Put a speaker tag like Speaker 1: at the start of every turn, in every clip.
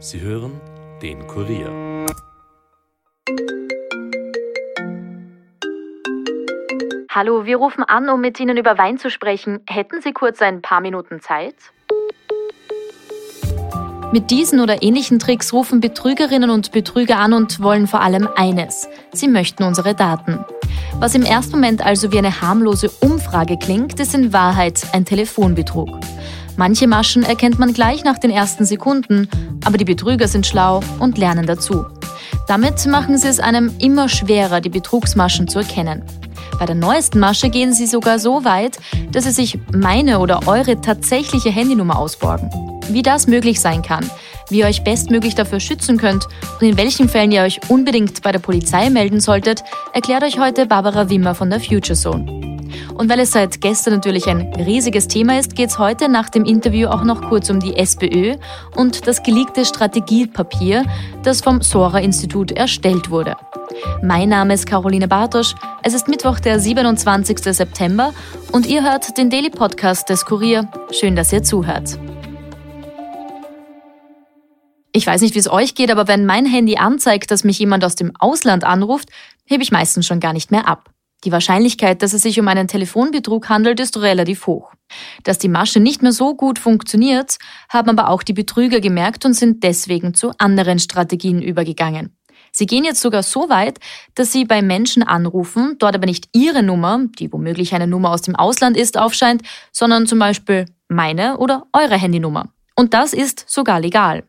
Speaker 1: Sie hören den Kurier.
Speaker 2: Hallo, wir rufen an, um mit Ihnen über Wein zu sprechen. Hätten Sie kurz ein paar Minuten Zeit? Mit diesen oder ähnlichen Tricks rufen Betrügerinnen und Betrüger an und wollen vor allem eines. Sie möchten unsere Daten. Was im ersten Moment also wie eine harmlose Umfrage klingt, ist in Wahrheit ein Telefonbetrug. Manche Maschen erkennt man gleich nach den ersten Sekunden, aber die Betrüger sind schlau und lernen dazu. Damit machen sie es einem immer schwerer, die Betrugsmaschen zu erkennen. Bei der neuesten Masche gehen sie sogar so weit, dass sie sich meine oder eure tatsächliche Handynummer ausborgen. Wie das möglich sein kann, wie ihr euch bestmöglich dafür schützen könnt und in welchen Fällen ihr euch unbedingt bei der Polizei melden solltet, erklärt euch heute Barbara Wimmer von der Future Zone. Und weil es seit gestern natürlich ein riesiges Thema ist, geht es heute nach dem Interview auch noch kurz um die SPÖ und das geleakte Strategiepapier, das vom Sora-Institut erstellt wurde. Mein Name ist Caroline Bartosch. Es ist Mittwoch, der 27. September und ihr hört den Daily Podcast des Kurier. Schön, dass ihr zuhört. Ich weiß nicht, wie es euch geht, aber wenn mein Handy anzeigt, dass mich jemand aus dem Ausland anruft, hebe ich meistens schon gar nicht mehr ab. Die Wahrscheinlichkeit, dass es sich um einen Telefonbetrug handelt, ist relativ hoch. Dass die Masche nicht mehr so gut funktioniert, haben aber auch die Betrüger gemerkt und sind deswegen zu anderen Strategien übergegangen. Sie gehen jetzt sogar so weit, dass sie bei Menschen anrufen, dort aber nicht ihre Nummer, die womöglich eine Nummer aus dem Ausland ist, aufscheint, sondern zum Beispiel meine oder eure Handynummer. Und das ist sogar legal.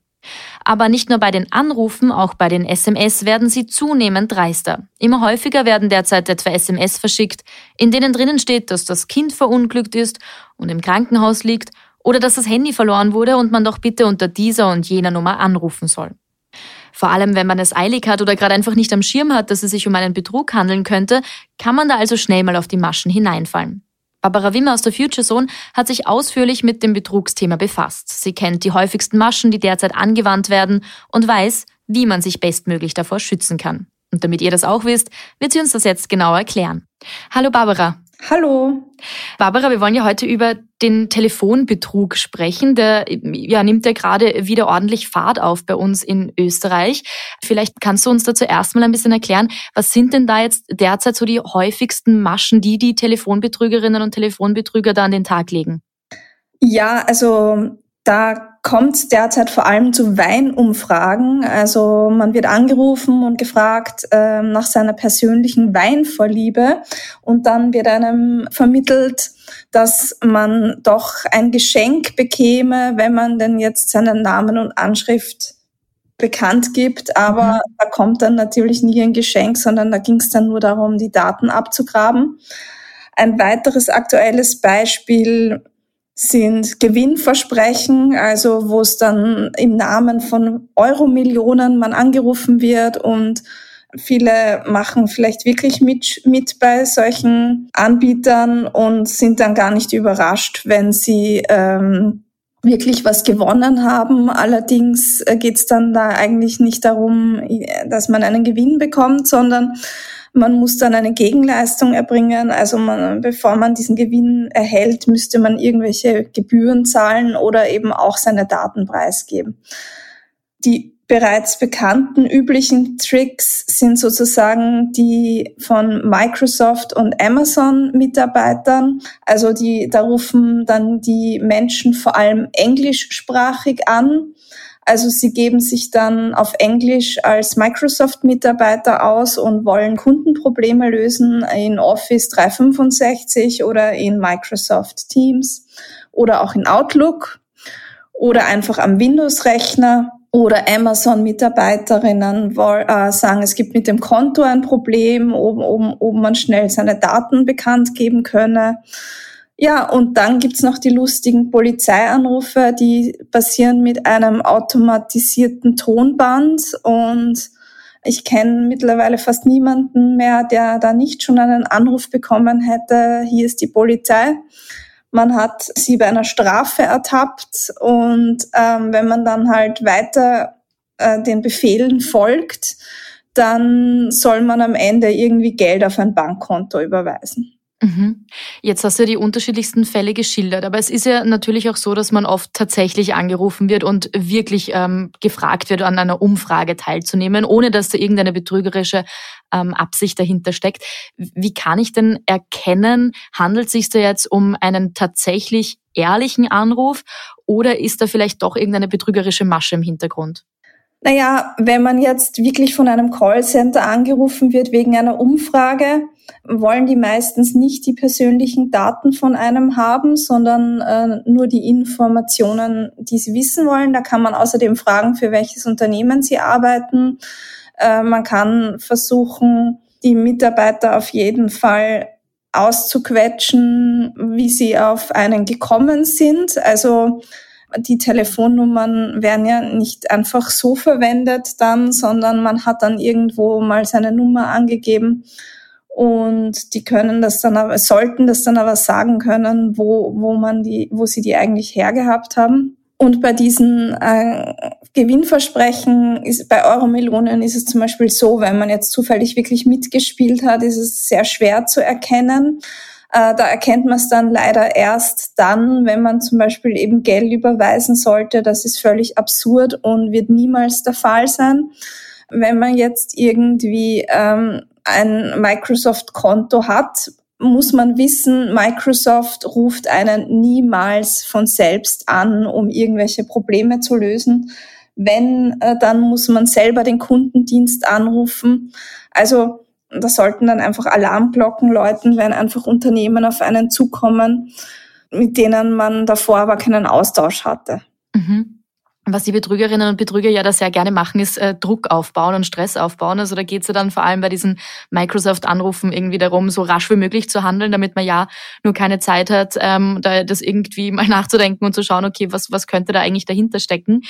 Speaker 2: Aber nicht nur bei den Anrufen, auch bei den SMS werden sie zunehmend dreister. Immer häufiger werden derzeit etwa SMS verschickt, in denen drinnen steht, dass das Kind verunglückt ist und im Krankenhaus liegt oder dass das Handy verloren wurde und man doch bitte unter dieser und jener Nummer anrufen soll. Vor allem, wenn man es eilig hat oder gerade einfach nicht am Schirm hat, dass es sich um einen Betrug handeln könnte, kann man da also schnell mal auf die Maschen hineinfallen. Barbara Wimmer aus der Future Zone hat sich ausführlich mit dem Betrugsthema befasst. Sie kennt die häufigsten Maschen, die derzeit angewandt werden und weiß, wie man sich bestmöglich davor schützen kann. Und damit ihr das auch wisst, wird sie uns das jetzt genau erklären. Hallo Barbara.
Speaker 3: Hallo.
Speaker 2: Barbara, wir wollen ja heute über den Telefonbetrug sprechen. Der ja, nimmt ja gerade wieder ordentlich Fahrt auf bei uns in Österreich. Vielleicht kannst du uns da zuerst mal ein bisschen erklären, was sind denn da jetzt derzeit so die häufigsten Maschen, die die Telefonbetrügerinnen und Telefonbetrüger da an den Tag legen?
Speaker 3: Ja, also da kommt derzeit vor allem zu Weinumfragen. Also man wird angerufen und gefragt äh, nach seiner persönlichen Weinvorliebe und dann wird einem vermittelt, dass man doch ein Geschenk bekäme, wenn man denn jetzt seinen Namen und Anschrift bekannt gibt, aber mhm. da kommt dann natürlich nie ein Geschenk, sondern da ging es dann nur darum, die Daten abzugraben. Ein weiteres aktuelles Beispiel sind Gewinnversprechen, also wo es dann im Namen von Euromillionen man angerufen wird und viele machen vielleicht wirklich mit, mit bei solchen Anbietern und sind dann gar nicht überrascht, wenn sie ähm, wirklich was gewonnen haben. Allerdings äh, geht es dann da eigentlich nicht darum, dass man einen Gewinn bekommt, sondern man muss dann eine Gegenleistung erbringen. Also man, bevor man diesen Gewinn erhält, müsste man irgendwelche Gebühren zahlen oder eben auch seine Daten preisgeben. Die bereits bekannten üblichen Tricks sind sozusagen die von Microsoft und Amazon Mitarbeitern. Also die, da rufen dann die Menschen vor allem englischsprachig an also sie geben sich dann auf Englisch als Microsoft-Mitarbeiter aus und wollen Kundenprobleme lösen in Office 365 oder in Microsoft Teams oder auch in Outlook oder einfach am Windows-Rechner oder Amazon-Mitarbeiterinnen äh, sagen, es gibt mit dem Konto ein Problem, ob, ob, ob man schnell seine Daten bekannt geben könne. Ja, und dann gibt's noch die lustigen Polizeianrufe, die passieren mit einem automatisierten Tonband und ich kenne mittlerweile fast niemanden mehr, der da nicht schon einen Anruf bekommen hätte, hier ist die Polizei. Man hat sie bei einer Strafe ertappt und ähm, wenn man dann halt weiter äh, den Befehlen folgt, dann soll man am Ende irgendwie Geld auf ein Bankkonto überweisen.
Speaker 2: Mhm. Jetzt hast du die unterschiedlichsten Fälle geschildert, aber es ist ja natürlich auch so, dass man oft tatsächlich angerufen wird und wirklich ähm, gefragt wird, an einer Umfrage teilzunehmen, ohne dass da irgendeine betrügerische ähm, Absicht dahinter steckt. Wie kann ich denn erkennen, handelt es sich da jetzt um einen tatsächlich ehrlichen Anruf oder ist da vielleicht doch irgendeine betrügerische Masche im Hintergrund?
Speaker 3: Naja, wenn man jetzt wirklich von einem Callcenter angerufen wird wegen einer Umfrage, wollen die meistens nicht die persönlichen Daten von einem haben, sondern äh, nur die Informationen, die sie wissen wollen. Da kann man außerdem fragen, für welches Unternehmen sie arbeiten. Äh, man kann versuchen, die Mitarbeiter auf jeden Fall auszuquetschen, wie sie auf einen gekommen sind. Also die Telefonnummern werden ja nicht einfach so verwendet dann, sondern man hat dann irgendwo mal seine Nummer angegeben und die können das dann aber, sollten das dann aber sagen können, wo, wo man die, wo sie die eigentlich hergehabt haben. Und bei diesen äh, Gewinnversprechen ist bei Euromelonen ist es zum Beispiel so, wenn man jetzt zufällig wirklich mitgespielt hat, ist es sehr schwer zu erkennen. Äh, da erkennt man es dann leider erst dann, wenn man zum Beispiel eben Geld überweisen sollte. Das ist völlig absurd und wird niemals der Fall sein. Wenn man jetzt irgendwie ähm, ein Microsoft-Konto hat, muss man wissen, Microsoft ruft einen niemals von selbst an, um irgendwelche Probleme zu lösen. Wenn, äh, dann muss man selber den Kundendienst anrufen. Also da sollten dann einfach Alarmglocken läuten, wenn einfach Unternehmen auf einen zukommen, mit denen man davor aber keinen Austausch hatte.
Speaker 2: Mhm. Was die Betrügerinnen und Betrüger ja da sehr gerne machen, ist äh, Druck aufbauen und Stress aufbauen. Also da geht es ja dann vor allem bei diesen Microsoft-Anrufen irgendwie darum, so rasch wie möglich zu handeln, damit man ja nur keine Zeit hat, ähm, da das irgendwie mal nachzudenken und zu schauen, okay, was, was könnte da eigentlich dahinter stecken.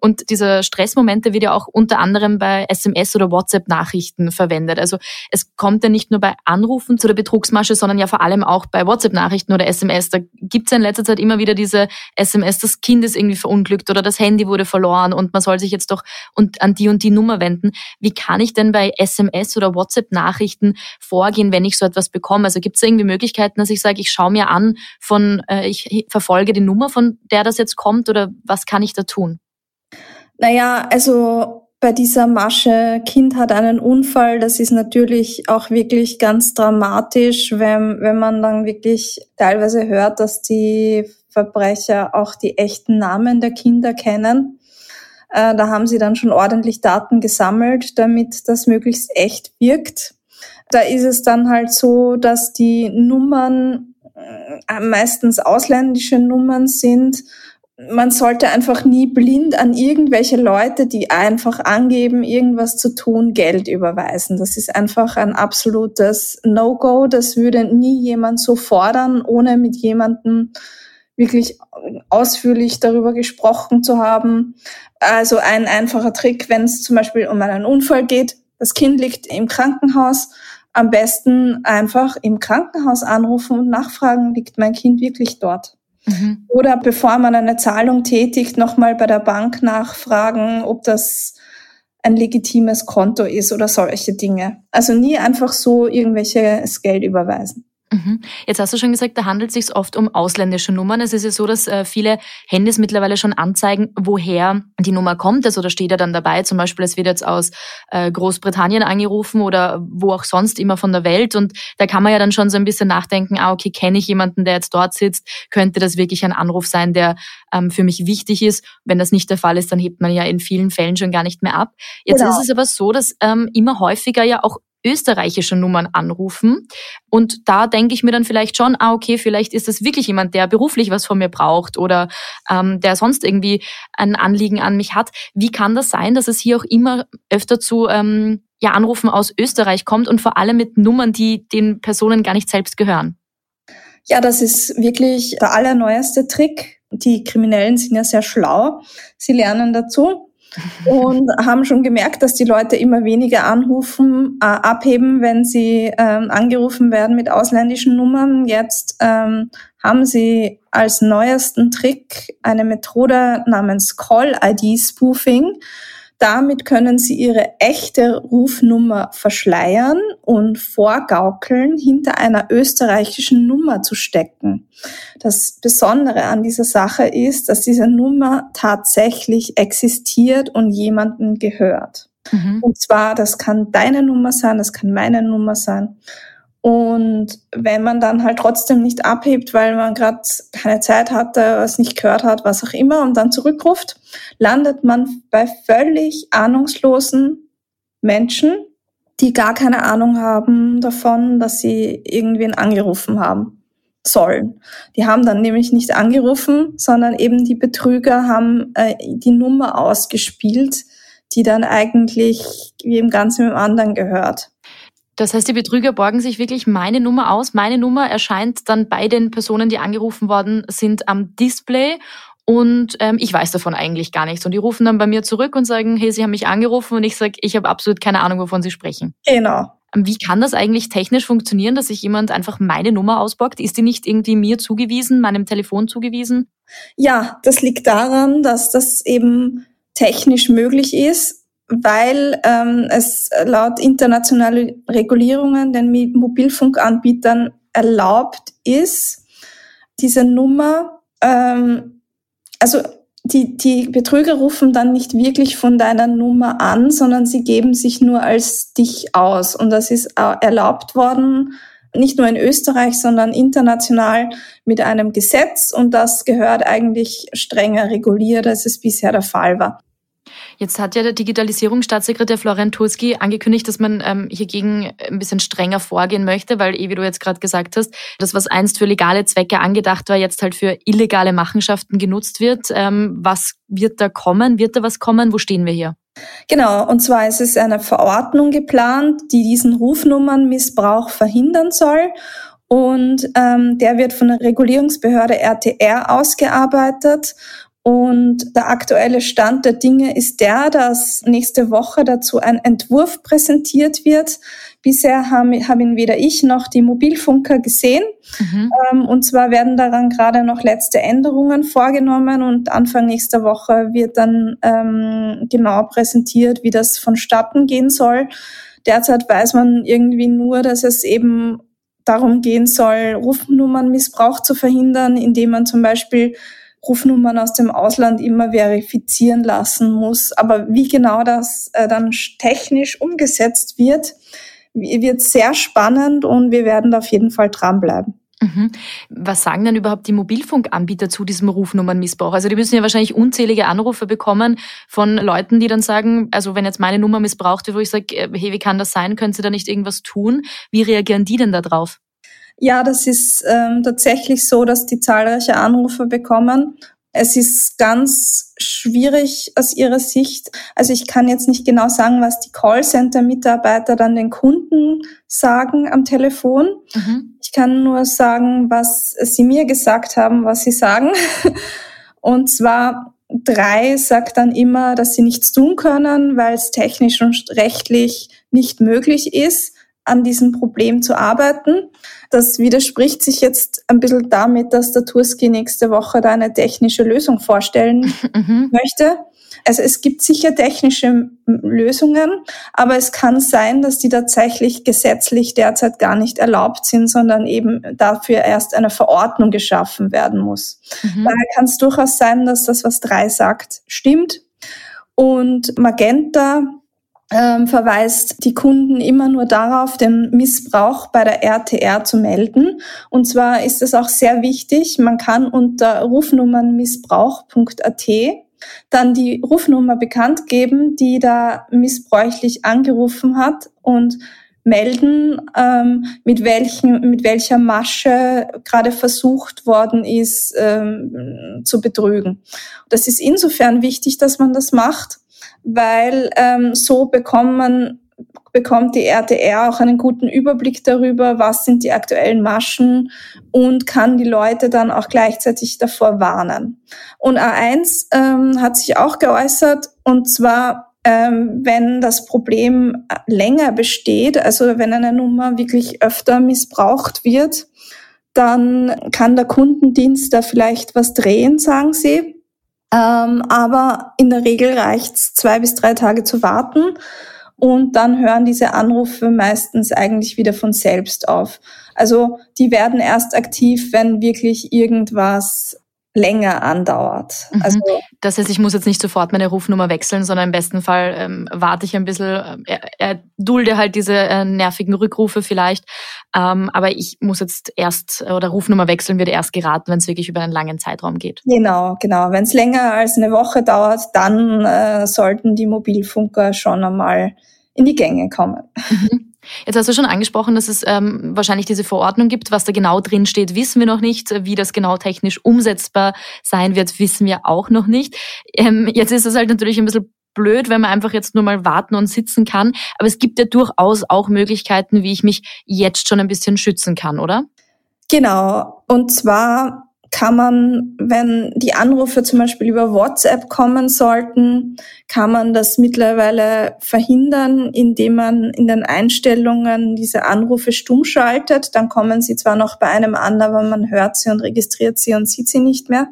Speaker 2: Und dieser Stressmomente wird ja auch unter anderem bei SMS oder WhatsApp-Nachrichten verwendet. Also es kommt ja nicht nur bei Anrufen zu der Betrugsmasche, sondern ja vor allem auch bei WhatsApp-Nachrichten oder SMS. Da gibt es ja in letzter Zeit immer wieder diese SMS, das Kind ist irgendwie verunglückt oder das Handy wurde verloren und man soll sich jetzt doch an die und die Nummer wenden. Wie kann ich denn bei SMS oder WhatsApp-Nachrichten vorgehen, wenn ich so etwas bekomme? Also gibt es irgendwie Möglichkeiten, dass ich sage, ich schaue mir an von, äh, ich verfolge die Nummer, von der das jetzt kommt oder was kann ich da tun?
Speaker 3: Naja, also bei dieser Masche, Kind hat einen Unfall, das ist natürlich auch wirklich ganz dramatisch, wenn, wenn man dann wirklich teilweise hört, dass die Verbrecher auch die echten Namen der Kinder kennen. Äh, da haben sie dann schon ordentlich Daten gesammelt, damit das möglichst echt wirkt. Da ist es dann halt so, dass die Nummern äh, meistens ausländische Nummern sind man sollte einfach nie blind an irgendwelche Leute, die einfach angeben, irgendwas zu tun, Geld überweisen. Das ist einfach ein absolutes No-Go. Das würde nie jemand so fordern, ohne mit jemandem wirklich ausführlich darüber gesprochen zu haben. Also ein einfacher Trick, wenn es zum Beispiel um einen Unfall geht, das Kind liegt im Krankenhaus, am besten einfach im Krankenhaus anrufen und nachfragen, liegt mein Kind wirklich dort? Mhm. Oder bevor man eine Zahlung tätigt, nochmal bei der Bank nachfragen, ob das ein legitimes Konto ist oder solche Dinge. Also nie einfach so irgendwelches Geld überweisen.
Speaker 2: Mhm. Jetzt hast du schon gesagt, da handelt es sich oft um ausländische Nummern. Es ist ja so, dass äh, viele Handys mittlerweile schon anzeigen, woher die Nummer kommt. Also da steht ja dann dabei, zum Beispiel, es wird jetzt aus äh, Großbritannien angerufen oder wo auch sonst immer von der Welt. Und da kann man ja dann schon so ein bisschen nachdenken, ah, okay, kenne ich jemanden, der jetzt dort sitzt? Könnte das wirklich ein Anruf sein, der ähm, für mich wichtig ist? Wenn das nicht der Fall ist, dann hebt man ja in vielen Fällen schon gar nicht mehr ab. Jetzt genau. ist es aber so, dass ähm, immer häufiger ja auch österreichische Nummern anrufen. Und da denke ich mir dann vielleicht schon, ah, okay, vielleicht ist das wirklich jemand, der beruflich was von mir braucht oder ähm, der sonst irgendwie ein Anliegen an mich hat. Wie kann das sein, dass es hier auch immer öfter zu ähm, ja, Anrufen aus Österreich kommt und vor allem mit Nummern, die den Personen gar nicht selbst gehören?
Speaker 3: Ja, das ist wirklich der allerneueste Trick. Die Kriminellen sind ja sehr schlau. Sie lernen dazu und haben schon gemerkt, dass die Leute immer weniger anrufen, äh, abheben, wenn sie ähm, angerufen werden mit ausländischen Nummern. Jetzt ähm, haben sie als neuesten Trick eine Methode namens Call-ID-Spoofing. Damit können sie ihre echte Rufnummer verschleiern und vorgaukeln, hinter einer österreichischen Nummer zu stecken. Das Besondere an dieser Sache ist, dass diese Nummer tatsächlich existiert und jemanden gehört. Mhm. Und zwar, das kann deine Nummer sein, das kann meine Nummer sein. Und wenn man dann halt trotzdem nicht abhebt, weil man gerade keine Zeit hatte, was nicht gehört hat, was auch immer, und dann zurückruft, landet man bei völlig ahnungslosen Menschen, die gar keine Ahnung haben davon, dass sie irgendwen angerufen haben sollen. Die haben dann nämlich nicht angerufen, sondern eben die Betrüger haben äh, die Nummer ausgespielt, die dann eigentlich wie im Ganzen mit dem anderen gehört.
Speaker 2: Das heißt, die Betrüger borgen sich wirklich meine Nummer aus. Meine Nummer erscheint dann bei den Personen, die angerufen worden sind, am Display. Und ähm, ich weiß davon eigentlich gar nichts. Und die rufen dann bei mir zurück und sagen, hey, Sie haben mich angerufen. Und ich sage, ich habe absolut keine Ahnung, wovon Sie sprechen.
Speaker 3: Genau.
Speaker 2: Wie kann das eigentlich technisch funktionieren, dass sich jemand einfach meine Nummer ausborgt? Ist die nicht irgendwie mir zugewiesen, meinem Telefon zugewiesen?
Speaker 3: Ja, das liegt daran, dass das eben technisch möglich ist weil ähm, es laut internationaler Regulierungen den Mobilfunkanbietern erlaubt ist, diese Nummer, ähm, also die, die Betrüger rufen dann nicht wirklich von deiner Nummer an, sondern sie geben sich nur als dich aus. Und das ist erlaubt worden, nicht nur in Österreich, sondern international mit einem Gesetz. Und das gehört eigentlich strenger reguliert, als es bisher der Fall war.
Speaker 2: Jetzt hat ja der Digitalisierungsstaatssekretär Florian Turski angekündigt, dass man ähm, hiergegen ein bisschen strenger vorgehen möchte, weil, eh, wie du jetzt gerade gesagt hast, das, was einst für legale Zwecke angedacht war, jetzt halt für illegale Machenschaften genutzt wird. Ähm, was wird da kommen? Wird da was kommen? Wo stehen wir hier?
Speaker 3: Genau, und zwar ist es eine Verordnung geplant, die diesen Rufnummernmissbrauch verhindern soll. Und ähm, der wird von der Regulierungsbehörde RTR ausgearbeitet. Und der aktuelle Stand der Dinge ist der, dass nächste Woche dazu ein Entwurf präsentiert wird. Bisher haben, haben weder ich noch die Mobilfunker gesehen. Mhm. Ähm, und zwar werden daran gerade noch letzte Änderungen vorgenommen und Anfang nächster Woche wird dann ähm, genau präsentiert, wie das vonstatten gehen soll. Derzeit weiß man irgendwie nur, dass es eben darum gehen soll, Rufnummernmissbrauch zu verhindern, indem man zum Beispiel Rufnummern aus dem Ausland immer verifizieren lassen muss. Aber wie genau das äh, dann technisch umgesetzt wird, wird sehr spannend und wir werden da auf jeden Fall dranbleiben.
Speaker 2: Mhm. Was sagen denn überhaupt die Mobilfunkanbieter zu diesem Rufnummernmissbrauch? Also die müssen ja wahrscheinlich unzählige Anrufe bekommen von Leuten, die dann sagen, also wenn jetzt meine Nummer missbraucht wird, wo ich sage, äh, hey, wie kann das sein? Können Sie da nicht irgendwas tun? Wie reagieren die denn da drauf?
Speaker 3: Ja, das ist ähm, tatsächlich so, dass die zahlreiche Anrufe bekommen. Es ist ganz schwierig aus ihrer Sicht. Also ich kann jetzt nicht genau sagen, was die Callcenter-Mitarbeiter dann den Kunden sagen am Telefon. Mhm. Ich kann nur sagen, was sie mir gesagt haben, was sie sagen. Und zwar drei sagt dann immer, dass sie nichts tun können, weil es technisch und rechtlich nicht möglich ist an diesem Problem zu arbeiten. Das widerspricht sich jetzt ein bisschen damit, dass der Turski nächste Woche da eine technische Lösung vorstellen mhm. möchte. Also es gibt sicher technische Lösungen, aber es kann sein, dass die tatsächlich gesetzlich derzeit gar nicht erlaubt sind, sondern eben dafür erst eine Verordnung geschaffen werden muss. Mhm. Daher kann es durchaus sein, dass das, was drei sagt, stimmt. Und Magenta ähm, verweist die Kunden immer nur darauf, den Missbrauch bei der RTR zu melden. Und zwar ist es auch sehr wichtig, man kann unter rufnummernmissbrauch.at dann die Rufnummer bekannt geben, die da missbräuchlich angerufen hat und melden, ähm, mit, welchen, mit welcher Masche gerade versucht worden ist ähm, zu betrügen. Das ist insofern wichtig, dass man das macht, weil ähm, so bekommen bekommt die RTR auch einen guten Überblick darüber, was sind die aktuellen Maschen und kann die Leute dann auch gleichzeitig davor warnen. Und A1 ähm, hat sich auch geäußert und zwar ähm, wenn das Problem länger besteht, also wenn eine Nummer wirklich öfter missbraucht wird, dann kann der Kundendienst da vielleicht was drehen, sagen sie. Ähm, aber in der Regel reicht's zwei bis drei Tage zu warten und dann hören diese Anrufe meistens eigentlich wieder von selbst auf. Also die werden erst aktiv, wenn wirklich irgendwas länger andauert.
Speaker 2: Mhm. Also das heißt, ich muss jetzt nicht sofort meine Rufnummer wechseln, sondern im besten Fall ähm, warte ich ein bisschen, äh, äh, dulde halt diese äh, nervigen Rückrufe vielleicht. Ähm, aber ich muss jetzt erst oder Rufnummer wechseln wird erst geraten, wenn es wirklich über einen langen Zeitraum geht.
Speaker 3: Genau, genau. Wenn es länger als eine Woche dauert, dann äh, sollten die Mobilfunker schon einmal in die Gänge kommen.
Speaker 2: Mhm. Jetzt hast du schon angesprochen, dass es ähm, wahrscheinlich diese Verordnung gibt. Was da genau drin steht, wissen wir noch nicht. Wie das genau technisch umsetzbar sein wird, wissen wir auch noch nicht. Ähm, jetzt ist es halt natürlich ein bisschen blöd, wenn man einfach jetzt nur mal warten und sitzen kann. Aber es gibt ja durchaus auch Möglichkeiten, wie ich mich jetzt schon ein bisschen schützen kann, oder?
Speaker 3: Genau. Und zwar kann man, wenn die Anrufe zum Beispiel über WhatsApp kommen sollten, kann man das mittlerweile verhindern, indem man in den Einstellungen diese Anrufe stumm schaltet. Dann kommen sie zwar noch bei einem an, aber man hört sie und registriert sie und sieht sie nicht mehr.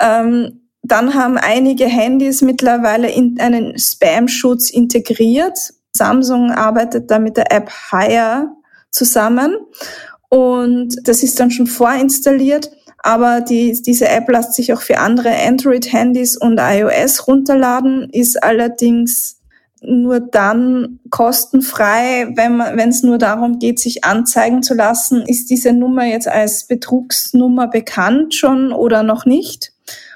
Speaker 3: Ähm, dann haben einige Handys mittlerweile in einen Spam-Schutz integriert. Samsung arbeitet da mit der App Hire zusammen und das ist dann schon vorinstalliert aber die, diese App lässt sich auch für andere Android-Handys und iOS runterladen, ist allerdings nur dann kostenfrei, wenn es nur darum geht, sich anzeigen zu lassen, ist diese Nummer jetzt als Betrugsnummer bekannt schon oder noch nicht.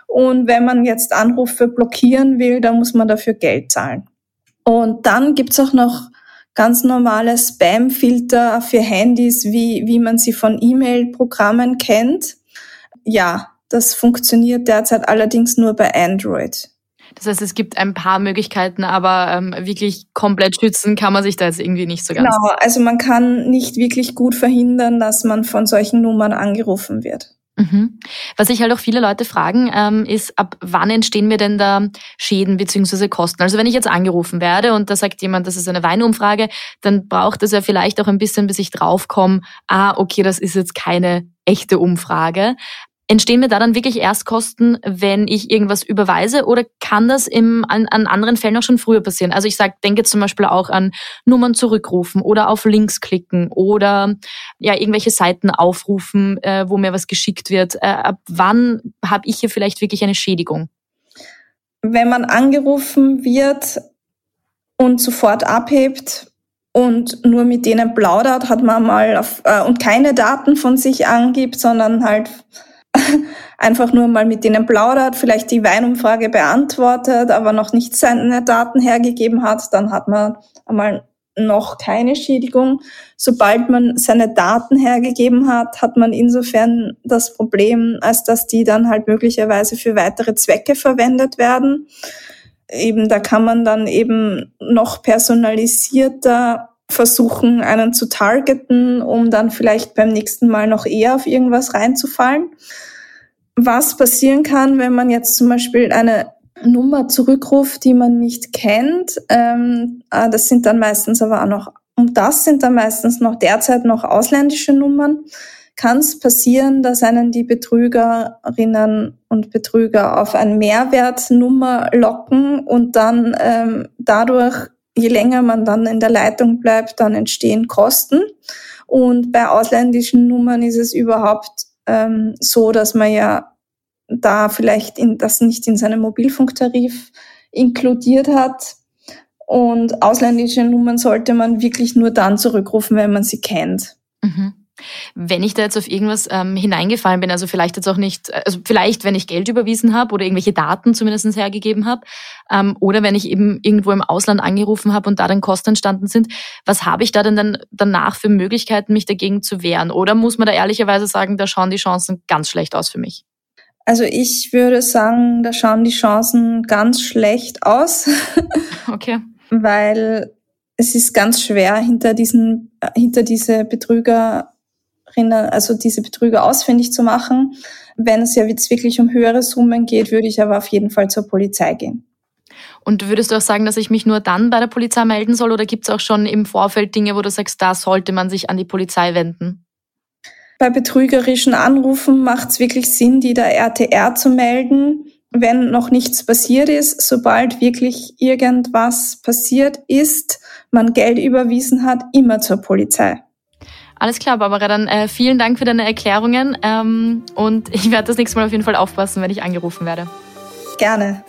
Speaker 3: Und wenn man jetzt Anrufe blockieren will, dann muss man dafür Geld zahlen. Und dann gibt's auch noch ganz normale Spam-Filter für Handys, wie, wie man sie von E-Mail-Programmen kennt ja, das funktioniert derzeit allerdings nur bei Android.
Speaker 2: Das heißt, es gibt ein paar Möglichkeiten, aber ähm, wirklich komplett schützen kann man sich da jetzt irgendwie nicht so ganz.
Speaker 3: Genau, also man kann nicht wirklich gut verhindern, dass man von solchen Nummern angerufen wird.
Speaker 2: Mhm. Was sich halt auch viele Leute fragen, ähm, ist, ab wann entstehen mir denn da Schäden beziehungsweise Kosten? Also wenn ich jetzt angerufen werde und da sagt jemand, das ist eine Weinumfrage, dann braucht es ja vielleicht auch ein bisschen, bis ich draufkomme, ah, okay, das ist jetzt keine echte Umfrage. Entstehen mir da dann wirklich Erstkosten, wenn ich irgendwas überweise oder kann das im, an, an anderen Fällen auch schon früher passieren? Also ich sag, denke zum Beispiel auch an Nummern zurückrufen oder auf Links klicken oder ja irgendwelche Seiten aufrufen, äh, wo mir was geschickt wird. Äh, ab wann habe ich hier vielleicht wirklich eine Schädigung?
Speaker 3: Wenn man angerufen wird und sofort abhebt, und nur mit denen plaudert, hat man mal auf, äh, und keine Daten von sich angibt, sondern halt einfach nur mal mit denen plaudert, vielleicht die Weinumfrage beantwortet, aber noch nicht seine Daten hergegeben hat, dann hat man einmal noch keine Schädigung. Sobald man seine Daten hergegeben hat, hat man insofern das Problem, als dass die dann halt möglicherweise für weitere Zwecke verwendet werden. Eben, da kann man dann eben noch personalisierter versuchen, einen zu targeten, um dann vielleicht beim nächsten Mal noch eher auf irgendwas reinzufallen. Was passieren kann, wenn man jetzt zum Beispiel eine Nummer zurückruft, die man nicht kennt, ähm, ah, das sind dann meistens aber auch noch, und das sind dann meistens noch derzeit noch ausländische Nummern, kann es passieren, dass einen die Betrügerinnen und Betrüger auf eine Mehrwertnummer locken und dann ähm, dadurch je länger man dann in der Leitung bleibt, dann entstehen Kosten. Und bei ausländischen Nummern ist es überhaupt ähm, so, dass man ja da vielleicht in, das nicht in seinem Mobilfunktarif inkludiert hat. Und ausländische Nummern sollte man wirklich nur dann zurückrufen, wenn man sie kennt.
Speaker 2: Mhm. Wenn ich da jetzt auf irgendwas ähm, hineingefallen bin, also vielleicht jetzt auch nicht, also vielleicht, wenn ich Geld überwiesen habe oder irgendwelche Daten zumindest hergegeben habe, ähm, oder wenn ich eben irgendwo im Ausland angerufen habe und da dann Kosten entstanden sind, was habe ich da denn dann danach für Möglichkeiten, mich dagegen zu wehren? Oder muss man da ehrlicherweise sagen, da schauen die Chancen ganz schlecht aus für mich?
Speaker 3: Also ich würde sagen, da schauen die Chancen ganz schlecht aus.
Speaker 2: Okay.
Speaker 3: Weil es ist ganz schwer, hinter diesen, hinter diese Betrüger also diese Betrüger ausfindig zu machen. Wenn es ja jetzt wirklich um höhere Summen geht, würde ich aber auf jeden Fall zur Polizei gehen.
Speaker 2: Und würdest du auch sagen, dass ich mich nur dann bei der Polizei melden soll oder gibt es auch schon im Vorfeld Dinge, wo du sagst, da sollte man sich an die Polizei wenden?
Speaker 3: Bei betrügerischen Anrufen macht es wirklich Sinn, die der RTR zu melden. wenn noch nichts passiert ist, sobald wirklich irgendwas passiert ist, man Geld überwiesen hat, immer zur Polizei.
Speaker 2: Alles klar, Barbara, dann äh, vielen Dank für deine Erklärungen ähm, und ich werde das nächste Mal auf jeden Fall aufpassen, wenn ich angerufen werde.
Speaker 3: Gerne.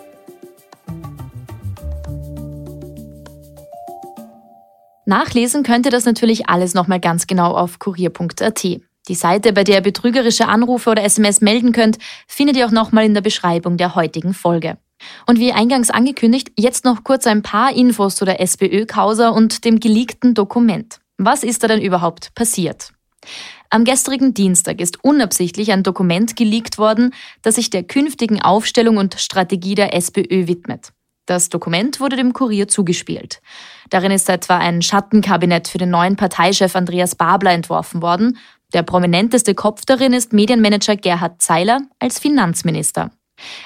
Speaker 2: Nachlesen könnt ihr das natürlich alles nochmal ganz genau auf kurier.at. Die Seite, bei der ihr betrügerische Anrufe oder SMS melden könnt, findet ihr auch nochmal in der Beschreibung der heutigen Folge. Und wie eingangs angekündigt, jetzt noch kurz ein paar Infos zu der SPÖ-Causa und dem geleakten Dokument. Was ist da denn überhaupt passiert? Am gestrigen Dienstag ist unabsichtlich ein Dokument geleakt worden, das sich der künftigen Aufstellung und Strategie der SPÖ widmet. Das Dokument wurde dem Kurier zugespielt. Darin ist etwa ein Schattenkabinett für den neuen Parteichef Andreas Babler entworfen worden. Der prominenteste Kopf darin ist Medienmanager Gerhard Zeiler als Finanzminister.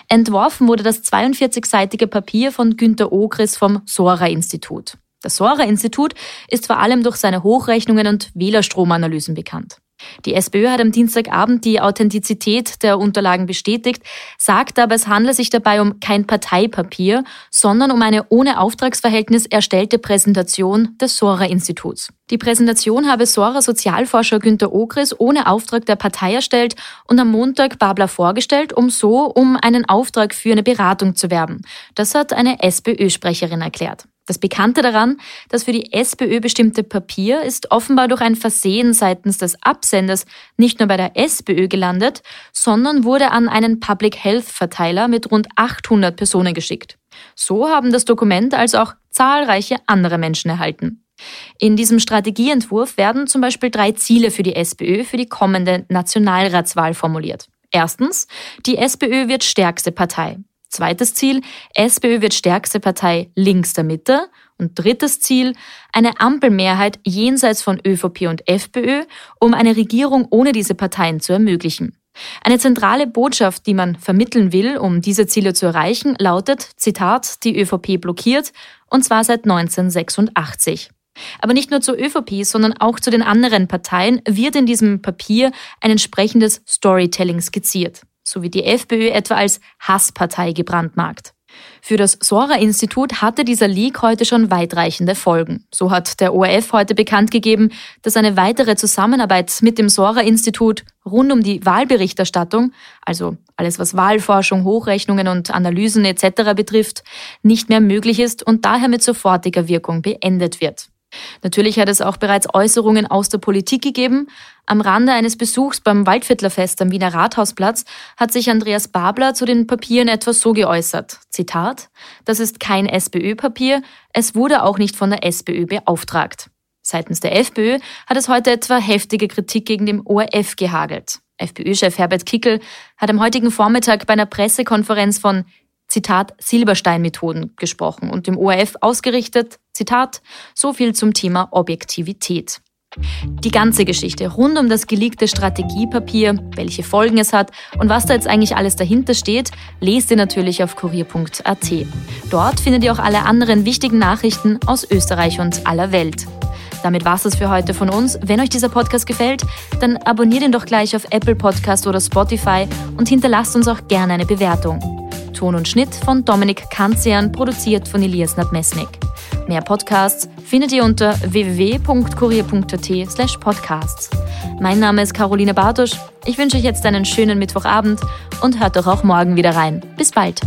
Speaker 2: Entworfen wurde das 42-seitige Papier von Günter Ogris vom Sora-Institut. Das Sora-Institut ist vor allem durch seine Hochrechnungen und Wählerstromanalysen bekannt. Die SPÖ hat am Dienstagabend die Authentizität der Unterlagen bestätigt, sagt aber, es handle sich dabei um kein Parteipapier, sondern um eine ohne Auftragsverhältnis erstellte Präsentation des Sora-Instituts. Die Präsentation habe Sora-Sozialforscher Günter Ogris ohne Auftrag der Partei erstellt und am Montag Babler vorgestellt, um so um einen Auftrag für eine Beratung zu werben. Das hat eine SPÖ-Sprecherin erklärt. Das Bekannte daran, das für die SPÖ bestimmte Papier ist offenbar durch ein Versehen seitens des Absenders nicht nur bei der SPÖ gelandet, sondern wurde an einen Public Health Verteiler mit rund 800 Personen geschickt. So haben das Dokument als auch zahlreiche andere Menschen erhalten. In diesem Strategieentwurf werden zum Beispiel drei Ziele für die SPÖ für die kommende Nationalratswahl formuliert. Erstens, die SPÖ wird stärkste Partei. Zweites Ziel, SPÖ wird stärkste Partei links der Mitte. Und drittes Ziel, eine Ampelmehrheit jenseits von ÖVP und FPÖ, um eine Regierung ohne diese Parteien zu ermöglichen. Eine zentrale Botschaft, die man vermitteln will, um diese Ziele zu erreichen, lautet, Zitat, die ÖVP blockiert, und zwar seit 1986. Aber nicht nur zur ÖVP, sondern auch zu den anderen Parteien wird in diesem Papier ein entsprechendes Storytelling skizziert sowie die FPÖ etwa als Hasspartei gebrandmarkt. Für das Sora-Institut hatte dieser Leak heute schon weitreichende Folgen. So hat der ORF heute bekannt gegeben, dass eine weitere Zusammenarbeit mit dem Sora-Institut rund um die Wahlberichterstattung, also alles was Wahlforschung, Hochrechnungen und Analysen etc. betrifft, nicht mehr möglich ist und daher mit sofortiger Wirkung beendet wird. Natürlich hat es auch bereits Äußerungen aus der Politik gegeben. Am Rande eines Besuchs beim Waldviertlerfest am Wiener Rathausplatz hat sich Andreas Babler zu den Papieren etwas so geäußert. Zitat, das ist kein SPÖ-Papier, es wurde auch nicht von der SPÖ beauftragt. Seitens der FPÖ hat es heute etwa heftige Kritik gegen den ORF gehagelt. FPÖ-Chef Herbert Kickel hat am heutigen Vormittag bei einer Pressekonferenz von Zitat Silberstein-Methoden gesprochen und dem ORF ausgerichtet, Zitat, so viel zum Thema Objektivität. Die ganze Geschichte rund um das geleakte Strategiepapier, welche Folgen es hat und was da jetzt eigentlich alles dahinter steht, lest ihr natürlich auf kurier.at. Dort findet ihr auch alle anderen wichtigen Nachrichten aus Österreich und aller Welt. Damit war es für heute von uns. Wenn euch dieser Podcast gefällt, dann abonniert ihn doch gleich auf Apple Podcast oder Spotify und hinterlasst uns auch gerne eine Bewertung. Ton und Schnitt von Dominik Kanzian, produziert von Elias Nadmesnik. Mehr Podcasts findet ihr unter www.kurier.at slash podcasts. Mein Name ist Caroline Bartusch. Ich wünsche euch jetzt einen schönen Mittwochabend und hört doch auch morgen wieder rein. Bis bald.